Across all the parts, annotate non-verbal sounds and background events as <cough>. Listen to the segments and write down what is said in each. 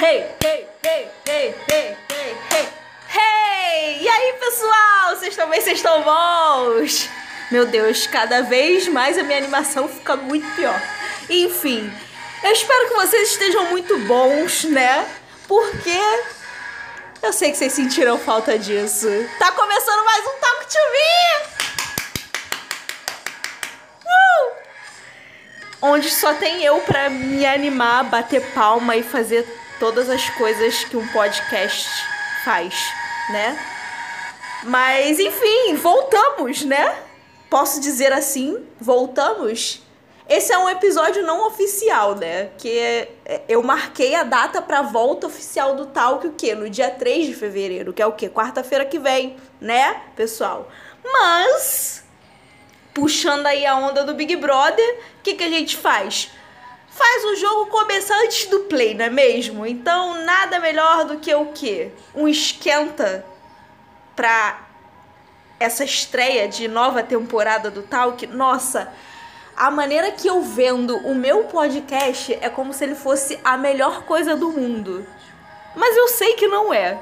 Hey, hey, hey, hey, hey, hey, hey. E aí, pessoal? Vocês bem? Vocês estão bons? Meu Deus, cada vez mais a minha animação fica muito pior. Enfim, eu espero que vocês estejam muito bons, né? Porque eu sei que vocês sentiram falta disso. Tá começando mais um Talk to Me! Uh! Onde só tem eu pra me animar, bater palma e fazer todas as coisas que um podcast faz, né? Mas enfim, voltamos, né? Posso dizer assim, voltamos. Esse é um episódio não oficial, né? Que é, é, eu marquei a data pra volta oficial do Talk, o quê? No dia 3 de fevereiro, que é o quê? Quarta-feira que vem, né, pessoal? Mas, puxando aí a onda do Big Brother, o que, que a gente faz? Faz o jogo começar antes do play, não é mesmo? Então, nada melhor do que o quê? Um esquenta pra essa estreia de nova temporada do Talk. Nossa, a maneira que eu vendo o meu podcast é como se ele fosse a melhor coisa do mundo. Mas eu sei que não é.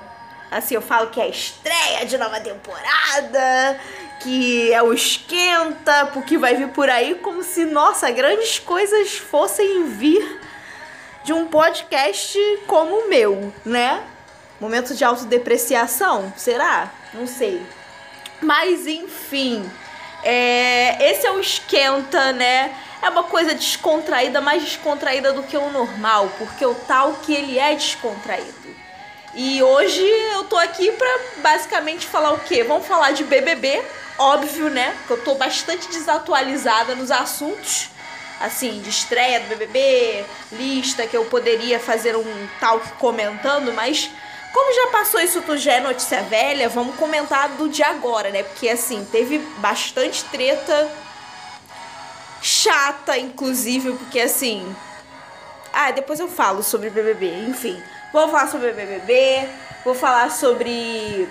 Assim, eu falo que é a estreia de nova temporada, que é o esquenta, porque vai vir por aí, como se, nossa, grandes coisas fossem vir de um podcast como o meu, né? Momento de autodepreciação? Será? Não sei. Mas enfim, é, esse é o esquenta, né? É uma coisa descontraída, mais descontraída do que o normal, porque o tal que ele é descontraído. E hoje eu tô aqui pra basicamente falar o quê? Vamos falar de BBB, óbvio, né? Que eu tô bastante desatualizada nos assuntos, assim, de estreia do BBB, lista que eu poderia fazer um talk comentando, mas como já passou isso tudo, já é notícia velha, vamos comentar do de agora, né? Porque assim, teve bastante treta chata, inclusive, porque assim. Ah, depois eu falo sobre BBB, enfim. Vou falar sobre BBB, vou falar sobre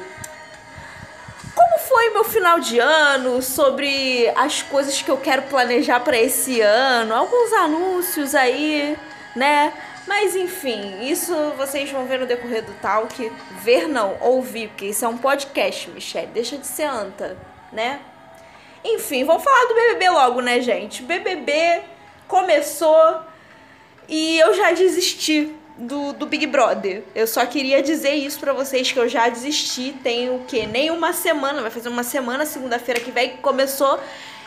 como foi meu final de ano, sobre as coisas que eu quero planejar para esse ano, alguns anúncios aí, né? Mas enfim, isso vocês vão ver no decorrer do talk. Ver não, ouvir, porque isso é um podcast, Michelle. Deixa de ser anta, né? Enfim, vamos falar do BBB logo, né, gente? BBB começou e eu já desisti do, do Big Brother. Eu só queria dizer isso para vocês que eu já desisti. Tem o quê? Nem uma semana, vai fazer uma semana, segunda-feira que vem que começou.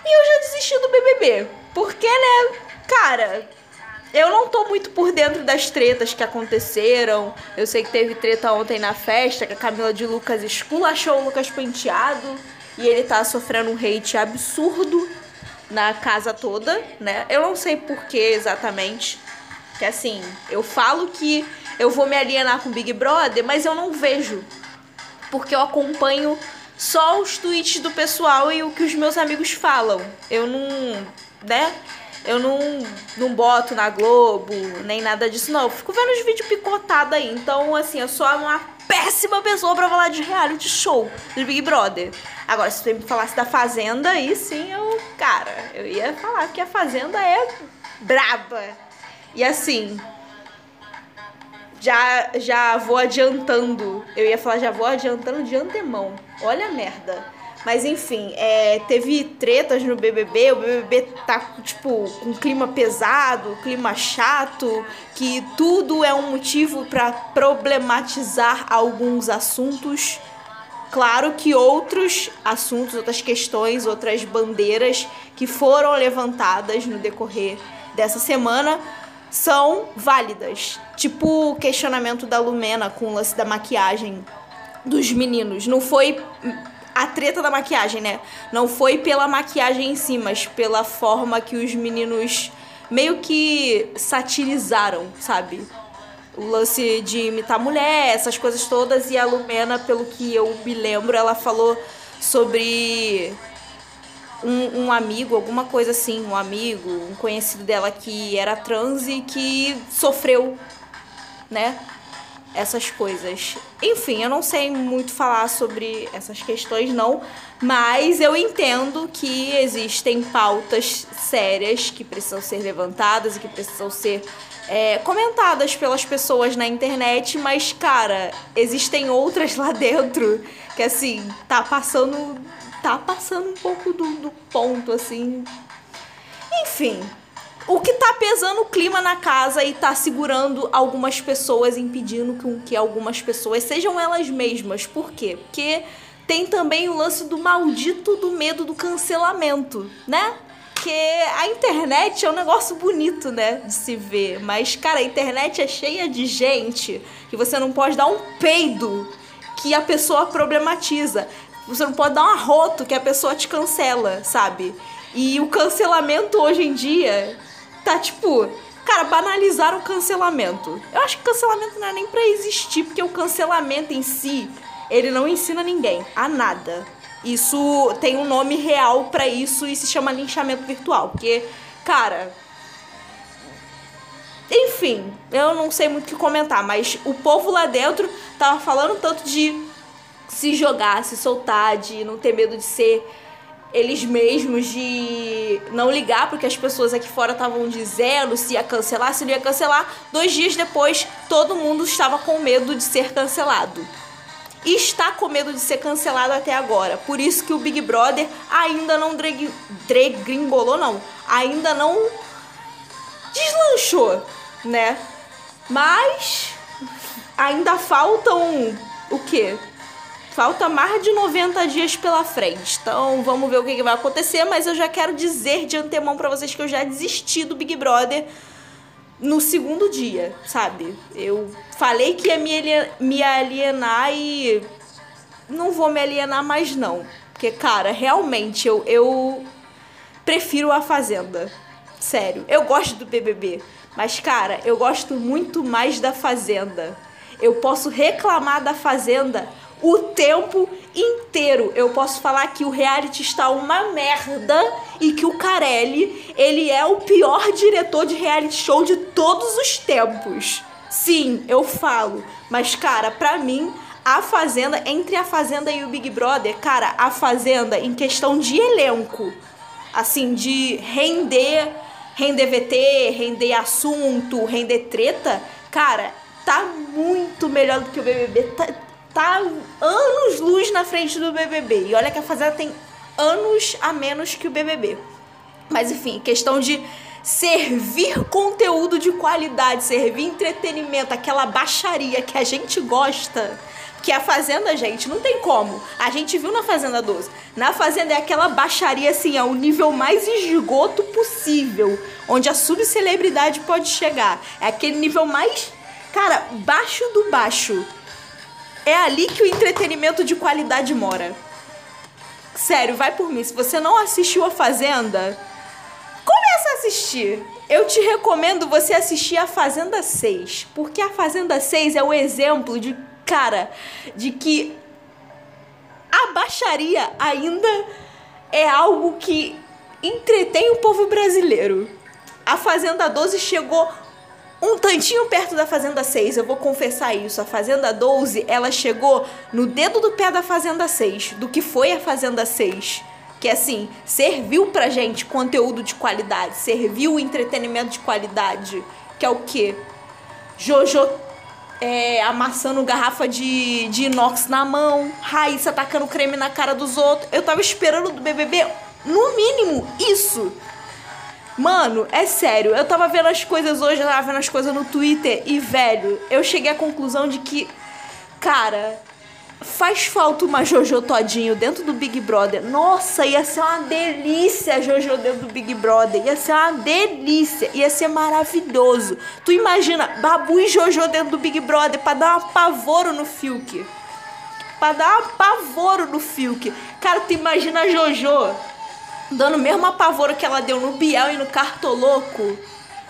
E eu já desisti do BBB. Porque, né, cara, eu não tô muito por dentro das tretas que aconteceram. Eu sei que teve treta ontem na festa, que a Camila de Lucas esculachou o Lucas Penteado. E ele tá sofrendo um hate absurdo na casa toda, né? Eu não sei por que exatamente. Que assim, eu falo que eu vou me alienar com Big Brother, mas eu não vejo. Porque eu acompanho só os tweets do pessoal e o que os meus amigos falam. Eu não, né? Eu não, não boto na Globo, nem nada disso, não. Eu fico vendo os vídeos picotados aí. Então, assim, eu sou uma péssima pessoa pra falar de reality show do Big Brother. Agora, se você me falasse da Fazenda, aí sim eu, cara, eu ia falar que a Fazenda é braba. E assim, já, já vou adiantando. Eu ia falar, já vou adiantando de antemão. Olha a merda. Mas enfim, é, teve tretas no BBB, o BBB tá, tipo, com clima pesado, clima chato, que tudo é um motivo para problematizar alguns assuntos. Claro que outros assuntos, outras questões, outras bandeiras que foram levantadas no decorrer dessa semana são válidas. Tipo o questionamento da Lumena com o lance da maquiagem dos meninos. Não foi a treta da maquiagem, né? Não foi pela maquiagem em si, mas pela forma que os meninos meio que satirizaram, sabe? O lance de imitar mulher, essas coisas todas. E a Lumena, pelo que eu me lembro, ela falou sobre um, um, amigo, alguma coisa assim, um amigo, um conhecido dela que era trans e que sofreu, né? essas coisas. Enfim, eu não sei muito falar sobre essas questões, não, mas eu entendo que existem pautas sérias que precisam ser levantadas e que precisam ser é, comentadas pelas pessoas na internet, mas, cara, existem outras lá <laughs> dentro que, assim, tá passando. Tá passando um pouco do, do ponto, assim. Enfim. O que tá pesando o clima na casa e tá segurando algumas pessoas, impedindo que, que algumas pessoas sejam elas mesmas. Por quê? Porque tem também o lance do maldito do medo do cancelamento, né? Porque a internet é um negócio bonito, né, de se ver. Mas, cara, a internet é cheia de gente que você não pode dar um peido que a pessoa problematiza. Você não pode dar um arroto que a pessoa te cancela, sabe? E o cancelamento hoje em dia tá tipo. Cara, banalizaram o cancelamento. Eu acho que cancelamento não é nem pra existir, porque o cancelamento em si, ele não ensina ninguém a nada. Isso tem um nome real para isso e se chama linchamento virtual. Porque, cara. Enfim, eu não sei muito o que comentar, mas o povo lá dentro tava falando tanto de se jogar, se soltar, de não ter medo de ser eles mesmos, de não ligar porque as pessoas aqui fora estavam dizendo se ia cancelar, se não ia cancelar. Dois dias depois, todo mundo estava com medo de ser cancelado e está com medo de ser cancelado até agora. Por isso que o Big Brother ainda não dregringolou, não. Ainda não deslanchou, né? Mas ainda faltam o quê? Falta mais de 90 dias pela frente. Então vamos ver o que, que vai acontecer. Mas eu já quero dizer de antemão para vocês que eu já desisti do Big Brother no segundo dia, sabe? Eu falei que ia me alienar e não vou me alienar mais não. Porque, cara, realmente eu, eu prefiro a Fazenda. Sério, eu gosto do BBB. Mas, cara, eu gosto muito mais da Fazenda. Eu posso reclamar da Fazenda o tempo inteiro. Eu posso falar que o reality está uma merda e que o Carelli, ele é o pior diretor de reality show de todos os tempos. Sim, eu falo, mas cara, pra mim, a Fazenda, entre a Fazenda e o Big Brother, cara, a Fazenda em questão de elenco, assim, de render, render VT, render assunto, render treta, cara, tá muito melhor do que o BBB. Tá, tá anos luz na frente do BBB. E olha que a Fazenda tem anos a menos que o BBB. Mas enfim, questão de servir conteúdo de qualidade, servir entretenimento, aquela baixaria que a gente gosta. Que a Fazenda, gente, não tem como. A gente viu na Fazenda 12. Na Fazenda é aquela baixaria, assim, ao nível mais esgoto possível. Onde a subcelebridade pode chegar. É aquele nível mais, cara, baixo do baixo. É ali que o entretenimento de qualidade mora. Sério, vai por mim. Se você não assistiu A Fazenda, começa a assistir. Eu te recomendo você assistir A Fazenda 6. Porque A Fazenda 6 é o exemplo de, cara, de que a baixaria ainda é algo que entretém o povo brasileiro. A Fazenda 12 chegou um tantinho perto da Fazenda 6, eu vou confessar isso. A Fazenda 12, ela chegou no dedo do pé da Fazenda 6, do que foi a Fazenda 6. Que assim, serviu pra gente conteúdo de qualidade, serviu entretenimento de qualidade. Que é o quê? Jojo é, amassando garrafa de, de inox na mão, Raíssa tacando creme na cara dos outros. Eu tava esperando do BBB, no mínimo, isso. Mano, é sério, eu tava vendo as coisas hoje, eu tava vendo as coisas no Twitter e, velho, eu cheguei à conclusão de que, cara, faz falta uma Jojo Todinho dentro do Big Brother. Nossa, ia ser uma delícia Jojo dentro do Big Brother. Ia ser uma delícia. Ia ser maravilhoso. Tu imagina, Babu e Jojo dentro do Big Brother pra dar um apavoro no Fiuk. Pra dar um apavoro no Fiuk. Cara, tu imagina a Jojo dando o mesmo apavoro que ela deu no Biel e no Cartoloco,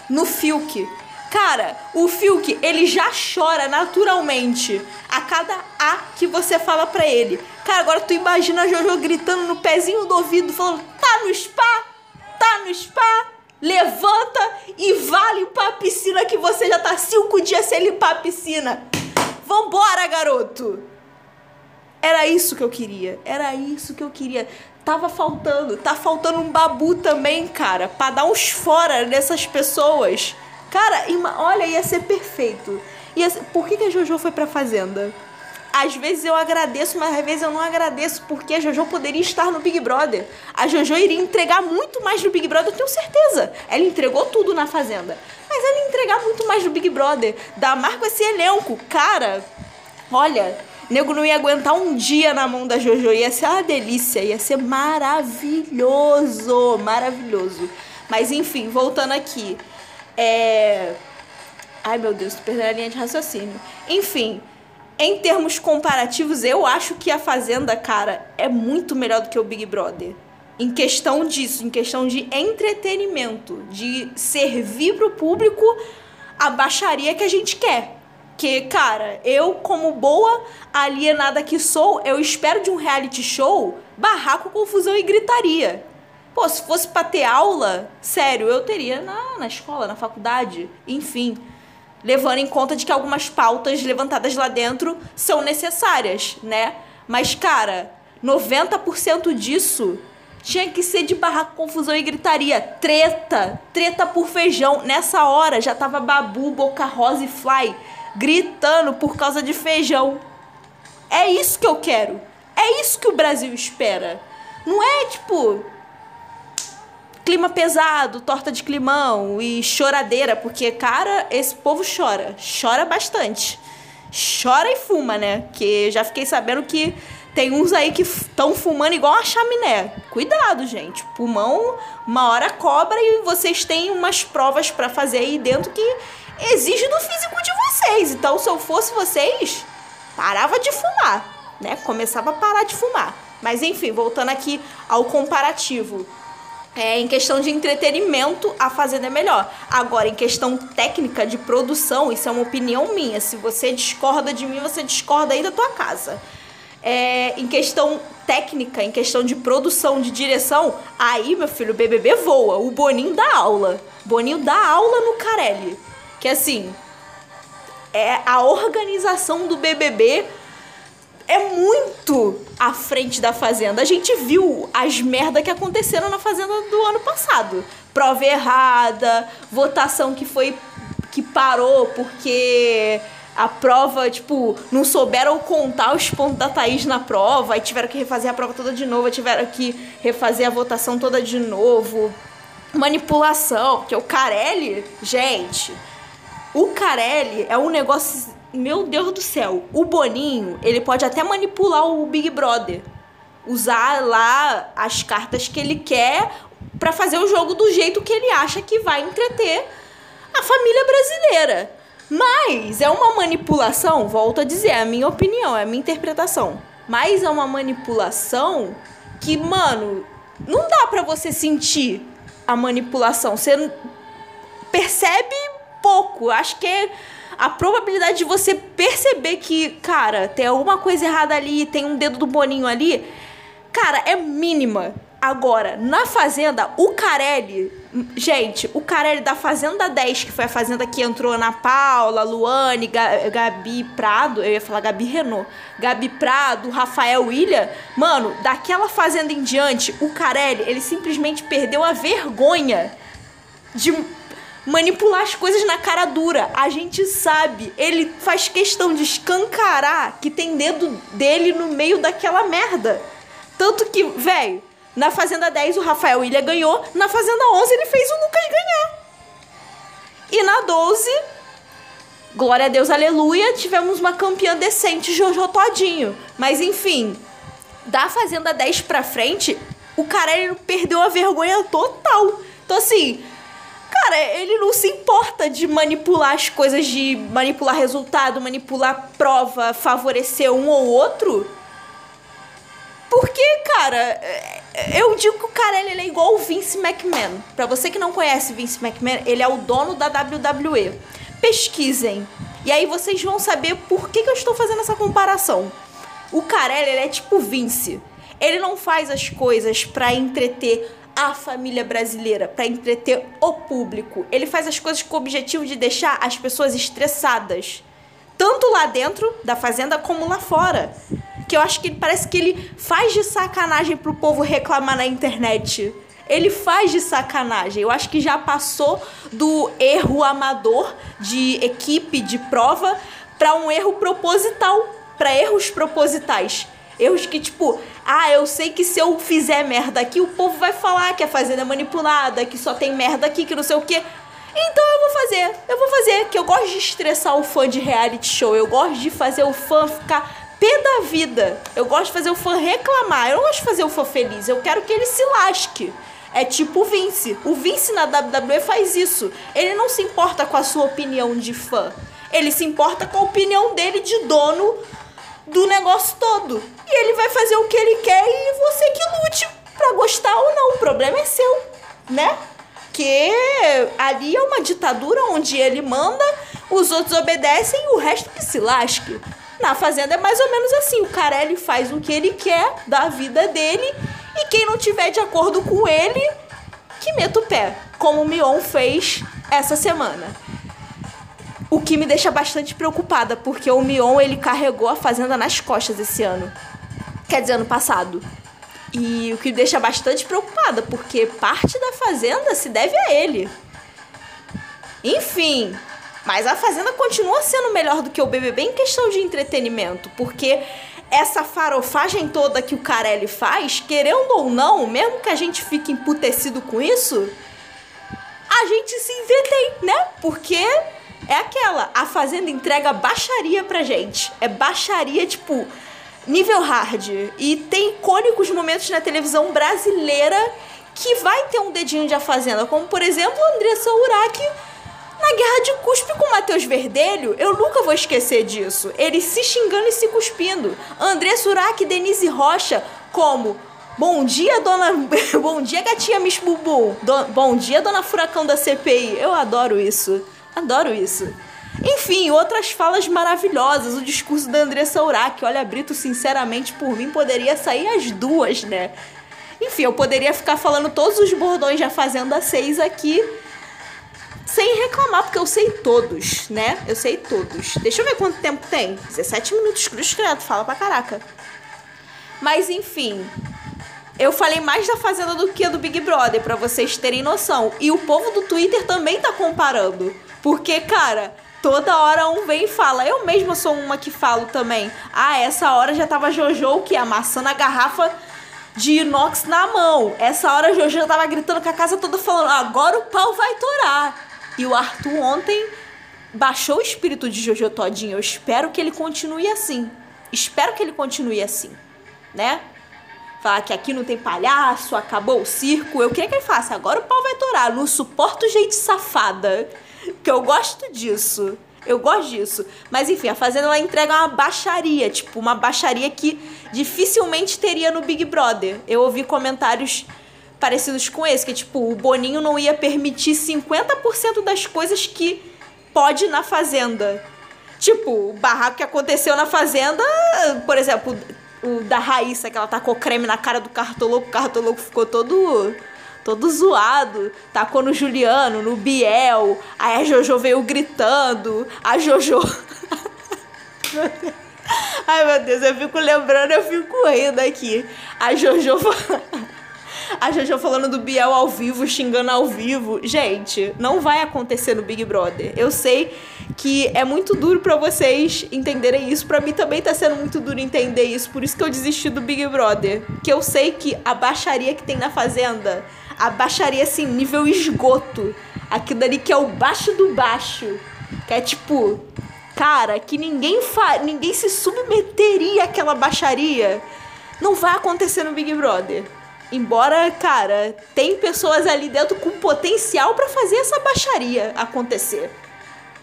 no Fiuk. Cara, o Fiuk, ele já chora naturalmente a cada A que você fala pra ele. Cara, agora tu imagina a Jojo gritando no pezinho do ouvido, falando: tá no spa? Tá no spa? Levanta e vá limpar a piscina que você já tá cinco dias sem limpar a piscina. Vambora, garoto! Era isso que eu queria. Era isso que eu queria tava faltando. Tá faltando um babu também, cara, pra dar uns fora nessas pessoas. Cara, olha, ia ser perfeito. Ia ser... Por que, que a Jojo foi pra Fazenda? Às vezes eu agradeço, mas às vezes eu não agradeço, porque a Jojo poderia estar no Big Brother. A Jojo iria entregar muito mais no Big Brother, eu tenho certeza. Ela entregou tudo na Fazenda. Mas ela ia entregar muito mais no Big Brother. Dar marco esse elenco. Cara, olha, nego não ia aguentar um dia na mão da Jojo. Ia ser uma delícia, ia ser maravilhoso. Maravilhoso. Mas enfim, voltando aqui. É. Ai meu Deus, tô perdendo a linha de raciocínio. Enfim, em termos comparativos, eu acho que a Fazenda, cara, é muito melhor do que o Big Brother. Em questão disso, em questão de entretenimento, de servir pro público a baixaria que a gente quer. Que, cara, eu, como boa alienada que sou, eu espero de um reality show barraco, confusão e gritaria. Pô, se fosse pra ter aula, sério, eu teria na, na escola, na faculdade, enfim levando em conta de que algumas pautas levantadas lá dentro são necessárias, né? Mas, cara, 90% disso tinha que ser de barraco, confusão e gritaria. Treta, treta por feijão. Nessa hora já tava Babu, Boca Rosa e Fly gritando por causa de feijão. É isso que eu quero. É isso que o Brasil espera. Não é tipo clima pesado, torta de climão e choradeira, porque, cara, esse povo chora. Chora bastante. Chora e fuma, né? Que já fiquei sabendo que tem uns aí que estão fumando igual a chaminé. Cuidado, gente. Pulmão, uma hora cobra e vocês têm umas provas para fazer aí dentro que exige do físico vocês. Então, se eu fosse vocês, parava de fumar, né? Começava a parar de fumar. Mas enfim, voltando aqui ao comparativo. É, em questão de entretenimento, a Fazenda é melhor. Agora, em questão técnica de produção, isso é uma opinião minha. Se você discorda de mim, você discorda aí da tua casa. É, em questão técnica, em questão de produção, de direção, aí, meu filho, o BBB voa. O Boninho dá aula. Boninho dá aula no Carelli. Que assim, é a organização do BBB é muito à frente da Fazenda. A gente viu as merdas que aconteceram na Fazenda do ano passado. Prova errada, votação que foi que parou porque a prova, tipo, não souberam contar os pontos da Thaís na prova, aí tiveram que refazer a prova toda de novo, tiveram que refazer a votação toda de novo. Manipulação, porque o Carelli, gente, o Carelli é um negócio meu Deus do céu, o Boninho, ele pode até manipular o Big Brother. Usar lá as cartas que ele quer para fazer o jogo do jeito que ele acha que vai entreter a família brasileira. Mas é uma manipulação, volto a dizer, é a minha opinião, é a minha interpretação. Mas é uma manipulação que, mano, não dá para você sentir a manipulação. Você percebe pouco. Acho que é a probabilidade de você perceber que, cara, tem alguma coisa errada ali, tem um dedo do Boninho ali, cara, é mínima. Agora, na Fazenda, o Carelli, gente, o Carelli da Fazenda 10, que foi a Fazenda que entrou na Paula, Luane, Gabi Prado, eu ia falar Gabi Renault, Gabi Prado, Rafael William, mano, daquela Fazenda em diante, o Carelli, ele simplesmente perdeu a vergonha de manipular as coisas na cara dura. A gente sabe. Ele faz questão de escancarar que tem dedo dele no meio daquela merda. Tanto que, velho, na Fazenda 10 o Rafael Ilha ganhou, na Fazenda 11 ele fez o Lucas ganhar. E na 12, glória a Deus, aleluia, tivemos uma campeã decente, Jojo Todinho. Mas enfim, da Fazenda 10 pra frente, o cara ele perdeu a vergonha total. Então assim, Cara, ele não se importa de manipular as coisas, de manipular resultado, manipular prova, favorecer um ou outro. Porque, cara, é, eu digo que o cara ele é igual o Vince McMahon. Pra você que não conhece Vince McMahon, ele é o dono da WWE. Pesquisem. E aí vocês vão saber por que, que eu estou fazendo essa comparação. O Carelli, ele é tipo Vince. Ele não faz as coisas para entreter a família brasileira, para entreter o público. Ele faz as coisas com o objetivo de deixar as pessoas estressadas, tanto lá dentro da fazenda como lá fora. Que eu acho que parece que ele faz de sacanagem pro povo reclamar na internet. Ele faz de sacanagem. Eu acho que já passou do erro amador de equipe de prova para um erro proposital, para erros propositais. Erros que, tipo, ah, eu sei que se eu fizer merda aqui, o povo vai falar que a fazenda é manipulada, que só tem merda aqui, que não sei o quê. Então eu vou fazer, eu vou fazer, que eu gosto de estressar o fã de reality show, eu gosto de fazer o fã ficar pé da vida. Eu gosto de fazer o fã reclamar, eu não gosto de fazer o fã feliz, eu quero que ele se lasque. É tipo o Vince. O Vince na WWE faz isso. Ele não se importa com a sua opinião de fã. Ele se importa com a opinião dele de dono do negócio todo. E ele vai fazer o que ele quer e você que lute pra gostar ou não. O problema é seu, né? Que ali é uma ditadura onde ele manda, os outros obedecem e o resto que se lasque. Na Fazenda é mais ou menos assim: o Carelli faz o que ele quer da vida dele e quem não tiver de acordo com ele, que meta o pé, como o Mion fez essa semana. O que me deixa bastante preocupada, porque o Mion ele carregou a Fazenda nas costas esse ano. Quer dizer, ano passado. E o que me deixa bastante preocupada, porque parte da Fazenda se deve a ele. Enfim, mas a Fazenda continua sendo melhor do que o BBB em questão de entretenimento, porque essa farofagem toda que o Carelli faz, querendo ou não, mesmo que a gente fique emputecido com isso, a gente se entretém, né? Porque é aquela, a Fazenda entrega baixaria pra gente. É baixaria, tipo, nível hard. E tem icônicos momentos na televisão brasileira que vai ter um dedinho de A Fazenda, como por exemplo Andressa Urach na guerra de cuspe com Matheus Verdelho, eu nunca vou esquecer disso. Ele se xingando e se cuspindo. André Surak e Denise Rocha como Bom dia, dona. <laughs> Bom dia, gatinha Miss Bubu. Do... Bom dia, dona Furacão da CPI. Eu adoro isso. Adoro isso. Enfim, outras falas maravilhosas. O discurso da Andressa Urach. Olha, Brito, sinceramente, por mim, poderia sair as duas, né? Enfim, eu poderia ficar falando todos os bordões da Fazenda 6 aqui sem reclamar, porque eu sei todos, né? Eu sei todos. Deixa eu ver quanto tempo tem. 17 minutos, cruz credo, fala pra caraca. Mas enfim, eu falei mais da Fazenda do que do Big Brother, para vocês terem noção. E o povo do Twitter também tá comparando. Porque, cara, toda hora um vem e fala. Eu mesma sou uma que falo também. Ah, essa hora já tava Jojo que amassando a garrafa de inox na mão. Essa hora Jojo já tava gritando com a casa toda falando: agora o pau vai torar. E o Arthur ontem baixou o espírito de Jojo Todinho. Eu espero que ele continue assim. Espero que ele continue assim, né? Falar que aqui não tem palhaço, acabou o circo. Eu queria que ele faça. Agora o pau vai torar. Não suporto gente safada. <laughs> Que eu gosto disso. Eu gosto disso. Mas enfim, a Fazenda ela entrega uma baixaria. Tipo, uma baixaria que dificilmente teria no Big Brother. Eu ouvi comentários parecidos com esse, que tipo, o Boninho não ia permitir 50% das coisas que pode na fazenda. Tipo, o barraco que aconteceu na fazenda, por exemplo, o da Raíssa, que ela tacou creme na cara do cartoloco, o cartoloco ficou todo todo zoado. Tacou no Juliano, no Biel. Aí a Jojo veio gritando. A Jojo. <laughs> Ai meu Deus, eu fico lembrando, eu fico rindo aqui. A Jojo. <laughs> A Jojo falando do Biel ao vivo, xingando ao vivo. Gente, não vai acontecer no Big Brother. Eu sei que é muito duro para vocês entenderem isso. Para mim também tá sendo muito duro entender isso. Por isso que eu desisti do Big Brother. Que eu sei que a baixaria que tem na Fazenda, a baixaria assim, nível esgoto. Aquilo ali que é o baixo do baixo. Que é tipo, cara, que ninguém fa ninguém se submeteria àquela baixaria. Não vai acontecer no Big Brother. Embora, cara, tem pessoas ali dentro com potencial para fazer essa baixaria acontecer.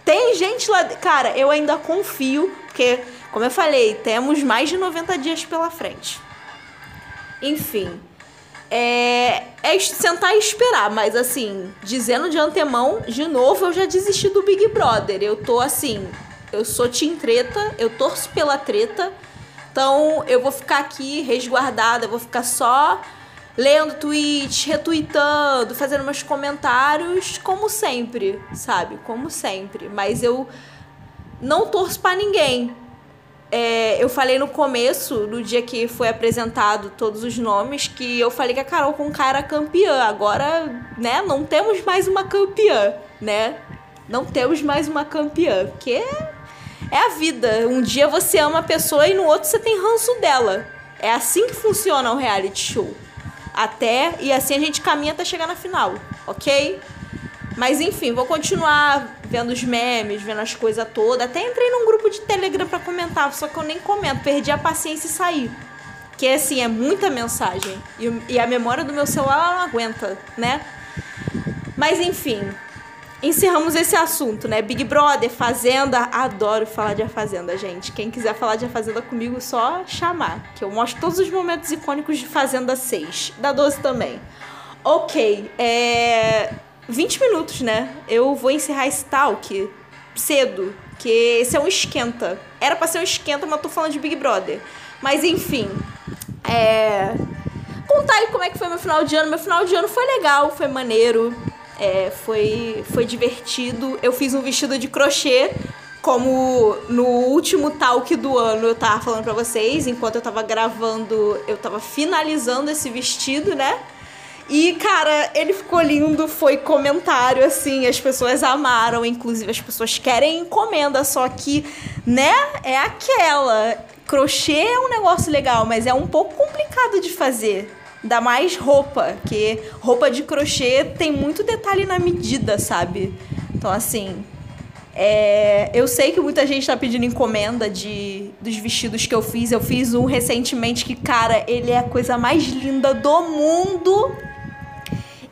Tem gente lá. Cara, eu ainda confio, porque, como eu falei, temos mais de 90 dias pela frente. Enfim. É, é sentar e esperar, mas assim, dizendo de antemão, de novo, eu já desisti do Big Brother. Eu tô assim, eu sou team treta, eu torço pela treta. Então eu vou ficar aqui resguardada, eu vou ficar só lendo tweets, retweetando, fazendo meus comentários, como sempre, sabe? Como sempre. Mas eu não torço para ninguém. É, eu falei no começo, no dia que foi apresentado todos os nomes, que eu falei que a Carol Conká era campeã. Agora, né, não temos mais uma campeã, né? Não temos mais uma campeã, porque é a vida. Um dia você ama a pessoa e no outro você tem ranço dela. É assim que funciona o reality show. Até e assim a gente caminha até chegar na final, ok? Mas enfim, vou continuar vendo os memes, vendo as coisas todas. Até entrei num grupo de Telegram para comentar, só que eu nem comento, perdi a paciência e saí. Que assim, é muita mensagem. E, e a memória do meu celular não aguenta, né? Mas enfim, encerramos esse assunto, né? Big Brother, Fazenda. Adoro falar de A Fazenda, gente. Quem quiser falar de A Fazenda comigo, só chamar. Que eu mostro todos os momentos icônicos de Fazenda 6. Da 12 também. Ok, é. 20 minutos, né? Eu vou encerrar esse talk cedo, que esse é um esquenta. Era pra ser um esquenta, mas tô falando de Big Brother. Mas enfim, é. Contar aí como é que foi meu final de ano. Meu final de ano foi legal, foi maneiro, é, foi, foi divertido. Eu fiz um vestido de crochê, como no último talk do ano eu tava falando pra vocês, enquanto eu tava gravando, eu tava finalizando esse vestido, né? E, cara, ele ficou lindo, foi comentário, assim, as pessoas amaram, inclusive as pessoas querem encomenda, só que, né, é aquela. Crochê é um negócio legal, mas é um pouco complicado de fazer. Ainda mais roupa, que roupa de crochê tem muito detalhe na medida, sabe? Então, assim, é, eu sei que muita gente tá pedindo encomenda de, dos vestidos que eu fiz. Eu fiz um recentemente que, cara, ele é a coisa mais linda do mundo.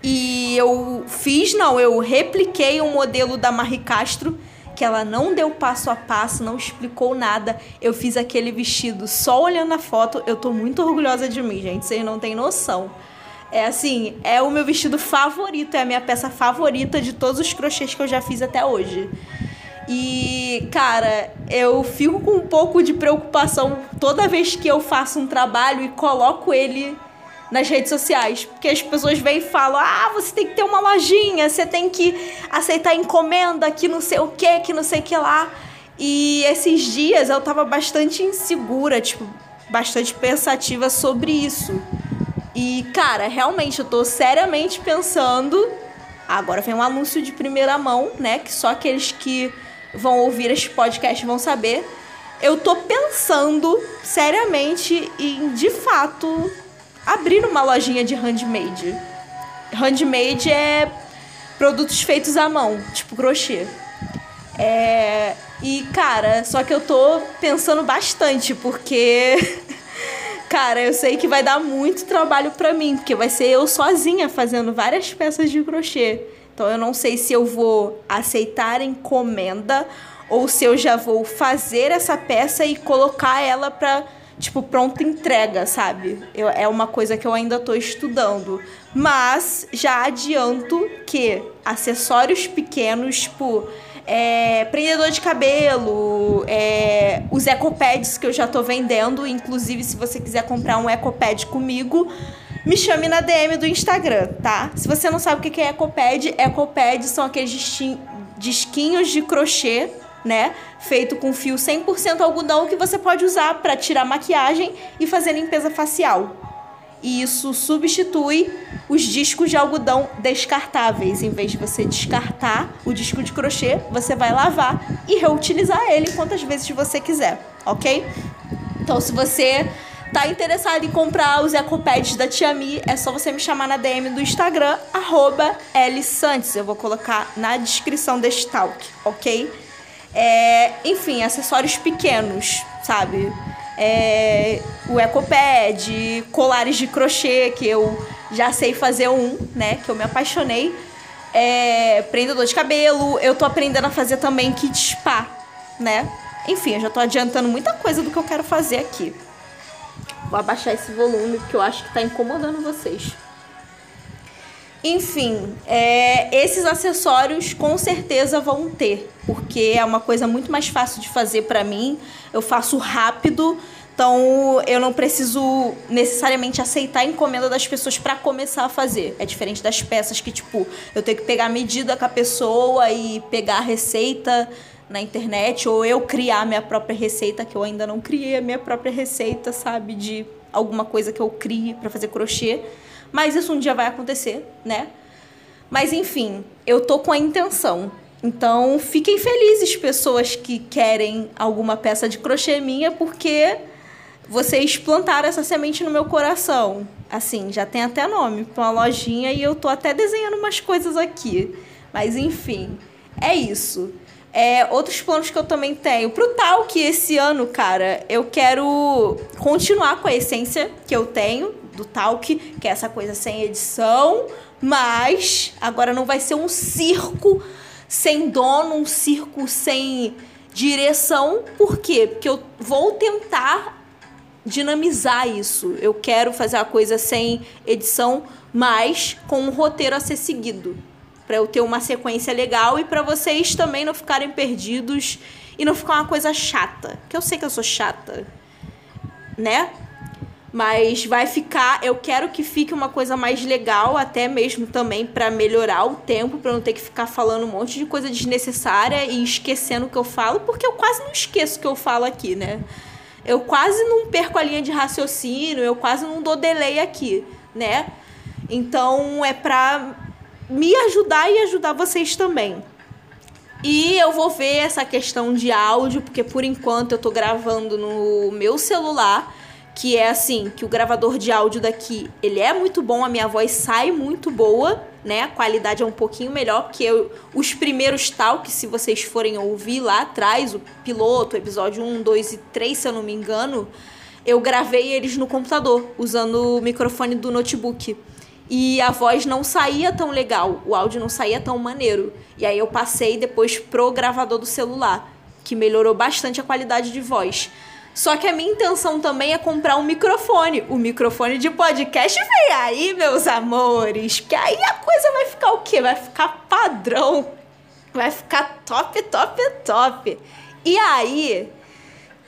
E eu fiz, não, eu repliquei um modelo da Marie Castro, que ela não deu passo a passo, não explicou nada. Eu fiz aquele vestido só olhando a foto. Eu tô muito orgulhosa de mim, gente. Vocês não têm noção. É assim, é o meu vestido favorito, é a minha peça favorita de todos os crochês que eu já fiz até hoje. E, cara, eu fico com um pouco de preocupação toda vez que eu faço um trabalho e coloco ele nas redes sociais. Porque as pessoas vêm e falam: ah, você tem que ter uma lojinha, você tem que aceitar encomenda, que não sei o que, que não sei o que lá. E esses dias eu tava bastante insegura, tipo, bastante pensativa sobre isso. E, cara, realmente eu tô seriamente pensando. Agora vem um anúncio de primeira mão, né? Que só aqueles que vão ouvir este podcast vão saber. Eu tô pensando seriamente em, de fato, abrir uma lojinha de handmade. Handmade é produtos feitos à mão, tipo crochê. É, e, cara, só que eu tô pensando bastante, porque. <laughs> cara, eu sei que vai dar muito trabalho pra mim, porque vai ser eu sozinha fazendo várias peças de crochê. Então eu não sei se eu vou aceitar encomenda ou se eu já vou fazer essa peça e colocar ela pra tipo, pronta entrega, sabe? Eu, é uma coisa que eu ainda tô estudando. Mas já adianto que acessórios pequenos, tipo, é, prendedor de cabelo, é, os ecopads que eu já tô vendendo. Inclusive, se você quiser comprar um ecopad comigo, me chame na DM do Instagram, tá? Se você não sabe o que é ecopad, ecopad são aqueles disquinhos de crochê né? Feito com fio 100% algodão que você pode usar para tirar maquiagem e fazer limpeza facial. E isso substitui os discos de algodão descartáveis. Em vez de você descartar o disco de crochê, você vai lavar e reutilizar ele quantas vezes você quiser, ok? Então, se você tá interessado em comprar os ecopads da Tia Mi, é só você me chamar na DM do Instagram, arroba. Eu vou colocar na descrição deste talk, ok? É, enfim, acessórios pequenos, sabe? É, o ecopad, colares de crochê, que eu já sei fazer um, né? Que eu me apaixonei. É, prendedor de cabelo, eu tô aprendendo a fazer também kit spa, né? Enfim, eu já tô adiantando muita coisa do que eu quero fazer aqui. Vou abaixar esse volume porque eu acho que tá incomodando vocês. Enfim, é, esses acessórios com certeza vão ter, porque é uma coisa muito mais fácil de fazer para mim. Eu faço rápido, então eu não preciso necessariamente aceitar a encomenda das pessoas para começar a fazer. É diferente das peças que, tipo, eu tenho que pegar a medida com a pessoa e pegar a receita na internet, ou eu criar minha própria receita, que eu ainda não criei a minha própria receita, sabe? De alguma coisa que eu crie para fazer crochê. Mas isso um dia vai acontecer, né? Mas enfim, eu tô com a intenção. Então, fiquem felizes, pessoas que querem alguma peça de crochê minha, porque vocês plantaram essa semente no meu coração. Assim, já tem até nome para uma lojinha e eu tô até desenhando umas coisas aqui. Mas enfim, é isso. É, outros planos que eu também tenho. Pro tal que esse ano, cara, eu quero continuar com a essência que eu tenho do Talk, que é essa coisa sem edição, mas agora não vai ser um circo sem dono, um circo sem direção. Por quê? Porque eu vou tentar dinamizar isso. Eu quero fazer a coisa sem edição, mas com um roteiro a ser seguido para eu ter uma sequência legal e para vocês também não ficarem perdidos e não ficar uma coisa chata. Que eu sei que eu sou chata, né? Mas vai ficar, eu quero que fique uma coisa mais legal, até mesmo também para melhorar o tempo, para não ter que ficar falando um monte de coisa desnecessária e esquecendo o que eu falo, porque eu quase não esqueço o que eu falo aqui, né? Eu quase não perco a linha de raciocínio, eu quase não dou delay aqui, né? Então é pra me ajudar e ajudar vocês também. E eu vou ver essa questão de áudio, porque por enquanto eu tô gravando no meu celular, que é assim, que o gravador de áudio daqui, ele é muito bom, a minha voz sai muito boa, né? A qualidade é um pouquinho melhor que eu, os primeiros tal, que se vocês forem ouvir lá atrás, o piloto, episódio 1, 2 e 3, se eu não me engano, eu gravei eles no computador, usando o microfone do notebook e a voz não saía tão legal, o áudio não saía tão maneiro. E aí eu passei depois pro gravador do celular, que melhorou bastante a qualidade de voz. Só que a minha intenção também é comprar um microfone. O microfone de podcast vem aí, meus amores. Que aí a coisa vai ficar o quê? Vai ficar padrão. Vai ficar top, top, top. E aí,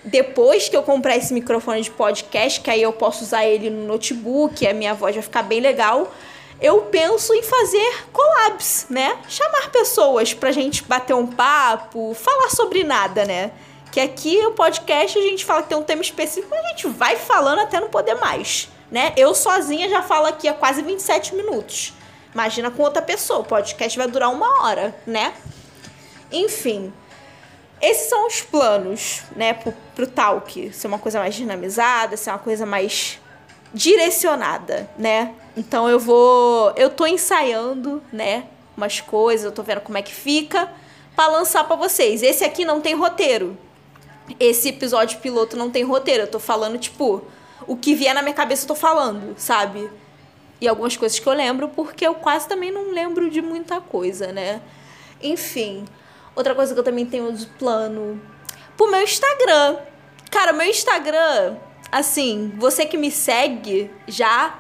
depois que eu comprar esse microfone de podcast, que aí eu posso usar ele no notebook, a minha voz vai ficar bem legal, eu penso em fazer collabs, né? Chamar pessoas pra gente bater um papo, falar sobre nada, né? Que aqui o podcast a gente fala que tem um tema específico, a gente vai falando até não poder mais, né? Eu sozinha já falo aqui há quase 27 minutos. Imagina com outra pessoa, o podcast vai durar uma hora, né? Enfim, esses são os planos, né, pro, pro talk. Ser uma coisa mais dinamizada, ser uma coisa mais direcionada, né? Então eu vou. Eu tô ensaiando, né? Umas coisas, eu tô vendo como é que fica para lançar para vocês. Esse aqui não tem roteiro. Esse episódio piloto não tem roteiro. Eu tô falando, tipo, o que vier na minha cabeça eu tô falando, sabe? E algumas coisas que eu lembro, porque eu quase também não lembro de muita coisa, né? Enfim. Outra coisa que eu também tenho de plano pro meu Instagram. Cara, meu Instagram, assim, você que me segue já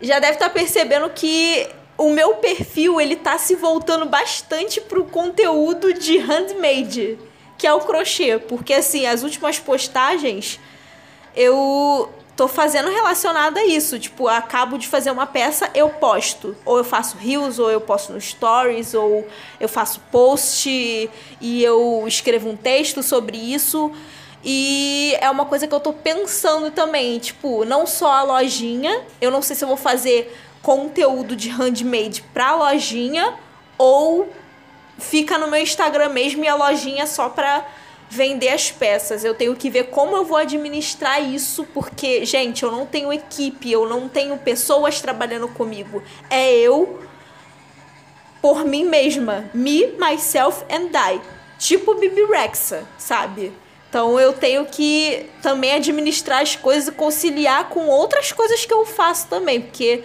já deve estar tá percebendo que o meu perfil ele tá se voltando bastante pro conteúdo de handmade, que é o crochê, porque assim, as últimas postagens eu tô fazendo relacionado a isso. Tipo, acabo de fazer uma peça, eu posto. Ou eu faço reels, ou eu posto no stories, ou eu faço post e eu escrevo um texto sobre isso. E é uma coisa que eu tô pensando também, tipo, não só a lojinha, eu não sei se eu vou fazer conteúdo de handmade pra lojinha ou fica no meu Instagram mesmo e a lojinha só pra vender as peças. Eu tenho que ver como eu vou administrar isso, porque, gente, eu não tenho equipe, eu não tenho pessoas trabalhando comigo. É eu por mim mesma. Me, myself and I. Tipo Bibi Rexa, sabe? Então eu tenho que também administrar as coisas e conciliar com outras coisas que eu faço também, porque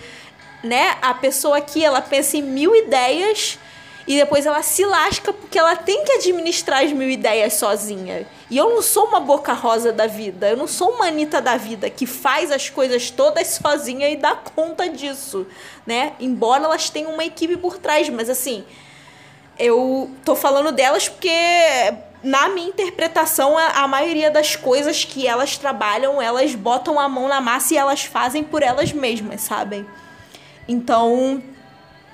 né, a pessoa aqui ela pensa em mil ideias e depois ela se lasca porque ela tem que administrar as mil ideias sozinha. E eu não sou uma boca rosa da vida, eu não sou uma Anitta da vida que faz as coisas todas sozinha e dá conta disso, né? Embora elas tenham uma equipe por trás, mas assim, eu tô falando delas porque na minha interpretação, a, maioria das coisas que elas trabalham, elas botam a mão na massa e elas fazem por elas mesmas, sabem? Então,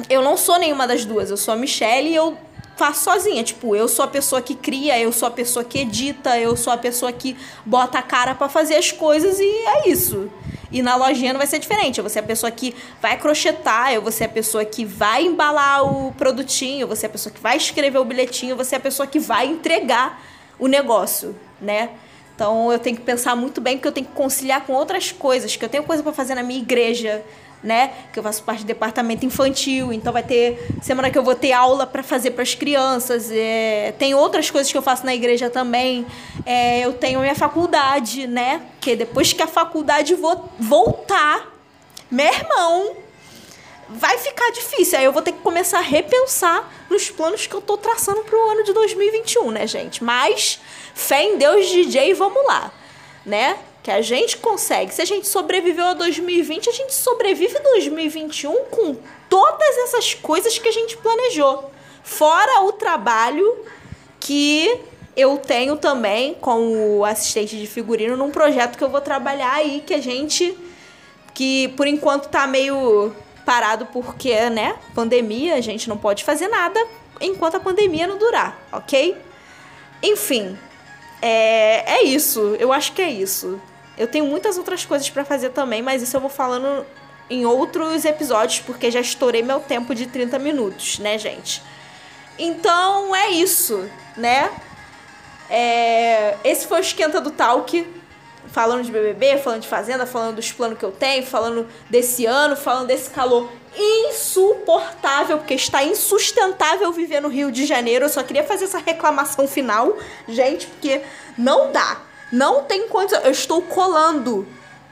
eu não sou nenhuma das duas, eu sou a Michelle e eu faço sozinha. Tipo, eu sou a pessoa que cria, eu sou a pessoa que edita, eu sou a pessoa que bota a cara para fazer as coisas e é isso. E na lojinha não vai ser diferente. Eu vou ser a pessoa que vai crochetar, eu vou ser a pessoa que vai embalar o produtinho, eu vou ser a pessoa que vai escrever o bilhetinho, eu vou ser a pessoa que vai entregar o negócio, né? Então eu tenho que pensar muito bem porque eu tenho que conciliar com outras coisas, que eu tenho coisa para fazer na minha igreja, né? Que eu faço parte do departamento infantil, então vai ter semana que eu vou ter aula para fazer para as crianças. É, tem outras coisas que eu faço na igreja também. É, eu tenho minha faculdade, né? Que depois que a faculdade vo voltar, meu irmão, vai ficar difícil. Aí eu vou ter que começar a repensar nos planos que eu tô traçando pro ano de 2021, né, gente? Mas fé em Deus, DJ, vamos lá, né? Que a gente consegue. Se a gente sobreviveu a 2020, a gente sobrevive a 2021 com todas essas coisas que a gente planejou. Fora o trabalho que eu tenho também como assistente de figurino num projeto que eu vou trabalhar aí que a gente que por enquanto tá meio parado porque, né, pandemia, a gente não pode fazer nada enquanto a pandemia não durar, OK? Enfim, é, é isso. Eu acho que é isso. Eu tenho muitas outras coisas para fazer também, mas isso eu vou falando em outros episódios, porque já estourei meu tempo de 30 minutos, né, gente? Então é isso, né? É... Esse foi o Esquenta do Talk. Falando de BBB, falando de Fazenda, falando dos planos que eu tenho, falando desse ano, falando desse calor insuportável, porque está insustentável viver no Rio de Janeiro. Eu só queria fazer essa reclamação final, gente, porque não dá. Não tem condição. Eu estou colando,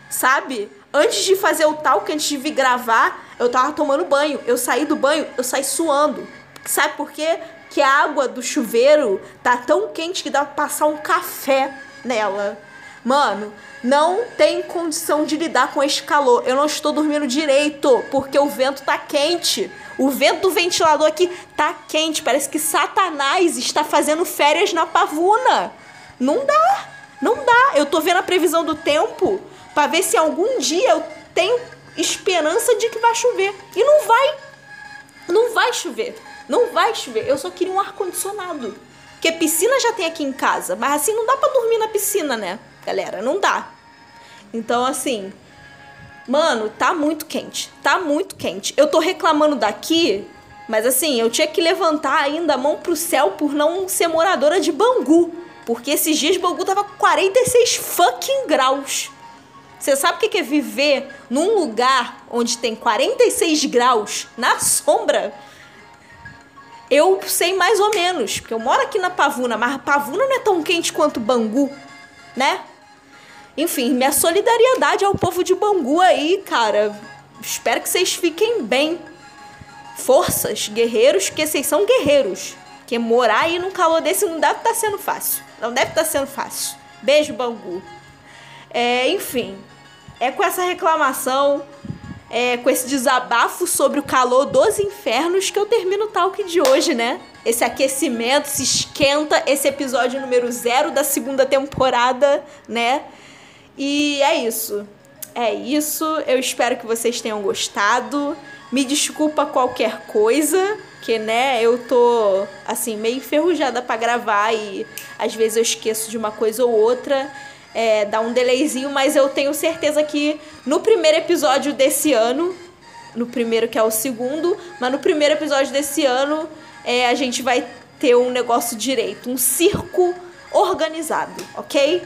sabe? Antes de fazer o talk, antes de vir gravar, eu tava tomando banho. Eu saí do banho, eu saí suando. Sabe por quê? Que a água do chuveiro tá tão quente que dá pra passar um café nela. Mano, não tem condição de lidar com esse calor. Eu não estou dormindo direito, porque o vento tá quente. O vento do ventilador aqui tá quente. Parece que Satanás está fazendo férias na pavuna. Não dá. Não dá. Eu tô vendo a previsão do tempo para ver se algum dia eu tenho esperança de que vai chover. E não vai. Não vai chover. Não vai chover. Eu só queria um ar condicionado. Porque piscina já tem aqui em casa, mas assim não dá para dormir na piscina, né? Galera, não dá. Então assim, mano, tá muito quente. Tá muito quente. Eu tô reclamando daqui, mas assim, eu tinha que levantar ainda a mão pro céu por não ser moradora de Bangu. Porque esses dias Bangu tava 46 fucking graus. Você sabe o que é viver num lugar onde tem 46 graus na sombra? Eu sei mais ou menos, porque eu moro aqui na Pavuna, mas Pavuna não é tão quente quanto Bangu, né? Enfim, minha solidariedade ao povo de Bangu aí, cara. Espero que vocês fiquem bem. Forças, guerreiros, que vocês são guerreiros. Porque morar aí num calor desse não deve estar tá sendo fácil. Não deve estar tá sendo fácil. Beijo, Bangu. É, enfim, é com essa reclamação, é, com esse desabafo sobre o calor dos infernos que eu termino o talk de hoje, né? Esse aquecimento, se esquenta, esse episódio número zero da segunda temporada, né? E é isso. É isso. Eu espero que vocês tenham gostado. Me desculpa qualquer coisa, que né, eu tô assim meio enferrujada para gravar e às vezes eu esqueço de uma coisa ou outra, é, dá um delayzinho, mas eu tenho certeza que no primeiro episódio desse ano, no primeiro que é o segundo, mas no primeiro episódio desse ano é, a gente vai ter um negócio direito, um circo organizado, ok?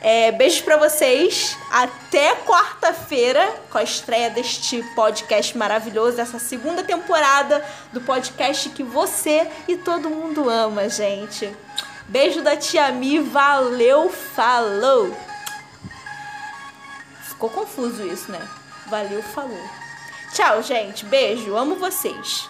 É, beijos para vocês. Até quarta-feira com a estreia deste podcast maravilhoso, dessa segunda temporada do podcast que você e todo mundo ama, gente. Beijo da tia Mi, valeu, falou. Ficou confuso isso, né? Valeu, falou. Tchau, gente. Beijo, amo vocês.